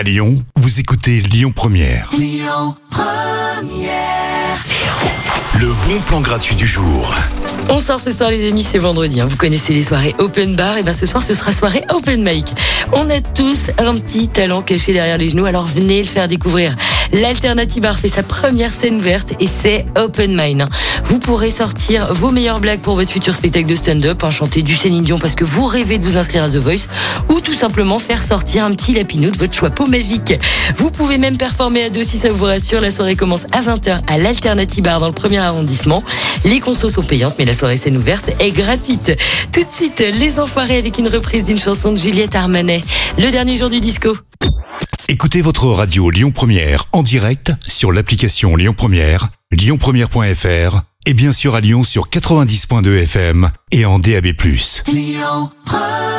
À Lyon, vous écoutez Lyon Première. Le bon plan gratuit du jour. On sort ce soir les amis, c'est vendredi. hein. Vous connaissez les soirées open bar, et ben ce soir ce sera soirée open mic. On a tous un petit talent caché derrière les genoux, alors venez le faire découvrir. L'Alternative Bar fait sa première scène ouverte et c'est Open Mind. Vous pourrez sortir vos meilleures blagues pour votre futur spectacle de stand-up, hein, chanter du Céline Dion parce que vous rêvez de vous inscrire à The Voice simplement faire sortir un petit lapinou de votre choix peau magique. Vous pouvez même performer à deux si ça vous rassure. La soirée commence à 20h à l'Alternative Bar dans le premier arrondissement. Les consos sont payantes mais la soirée scène ouverte est gratuite. Tout de suite, les enfoirés avec une reprise d'une chanson de Juliette Armanet. Le dernier jour du disco. Écoutez votre radio Lyon Première en direct sur l'application Lyon Première, lyonpremière.fr et bien sûr à Lyon sur 90.2 FM et en DAB+. Lyon Première